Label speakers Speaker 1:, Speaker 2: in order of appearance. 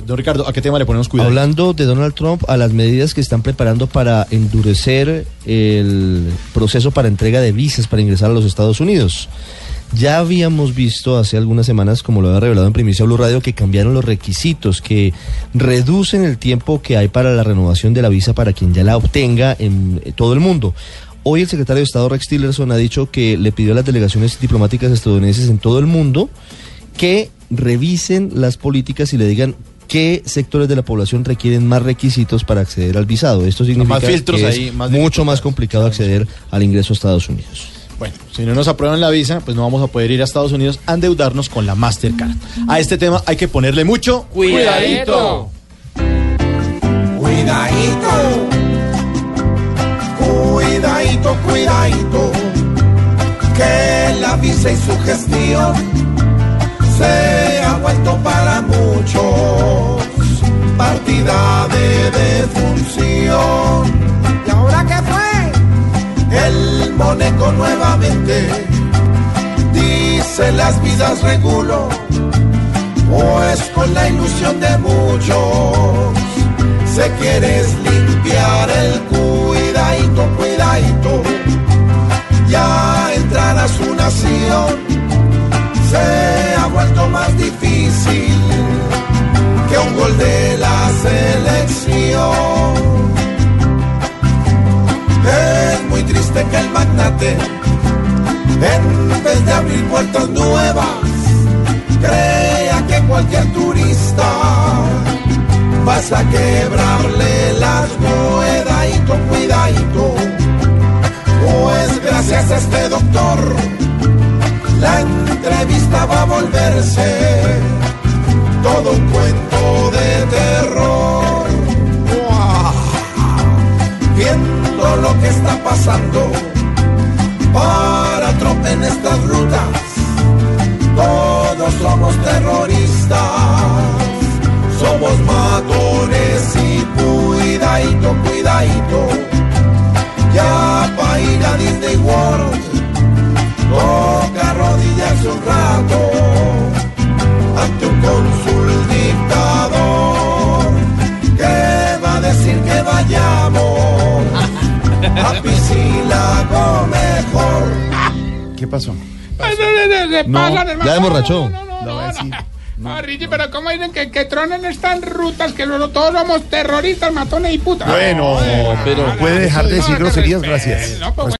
Speaker 1: Eh, don Ricardo, ¿a qué tema le ponemos cuidado?
Speaker 2: Hablando de Donald Trump, a las medidas que están preparando para endurecer el proceso para entrega de visas para ingresar a los Estados Unidos. Ya habíamos visto hace algunas semanas, como lo había revelado en Primicia Blue Radio, que cambiaron los requisitos, que reducen el tiempo que hay para la renovación de la visa para quien ya la obtenga en todo el mundo. Hoy el secretario de Estado Rex Tillerson ha dicho que le pidió a las delegaciones diplomáticas estadounidenses en todo el mundo que revisen las políticas y le digan qué sectores de la población requieren más requisitos para acceder al visado. Esto significa
Speaker 1: más filtros
Speaker 2: que es
Speaker 1: ahí, más
Speaker 2: mucho más complicado acceder al ingreso a Estados Unidos.
Speaker 1: Bueno, si no nos aprueban la visa, pues no vamos a poder ir a Estados Unidos a endeudarnos con la Mastercard. A este tema hay que ponerle mucho
Speaker 3: Cuidadito. Cuidadito. Cuidadito, cuidadito. Que la visa y su gestión se ha vuelto para muchos las vidas regulo, pues con la ilusión de muchos se quieres limpiar el cuidadito, cuidadito, ya entrar a su nación se ha vuelto más difícil que un gol de la selección. Es muy triste que el magnate, abrir puertas nuevas, crea que cualquier turista vas a quebrarle las cuidadito, cuidadito. Pues gracias a este doctor, la entrevista va a volverse todo un cuento de terror. ¡Guau! Viendo lo que está pasando y cuidadito, cuidadito, ya para ir a Disney World toca arrodillarse un rato ante un cónsul dictador que va a decir que vayamos a Piscilago mejor.
Speaker 1: ¿Qué pasó?
Speaker 2: No, ya emborrachó.
Speaker 4: No, pero ¿cómo dicen que, que tronen estas rutas? Que todos somos terroristas, matones y putas.
Speaker 1: Bueno, pero
Speaker 5: puede dejar de decir
Speaker 4: no,
Speaker 5: groserías, gracias.
Speaker 4: no, pues,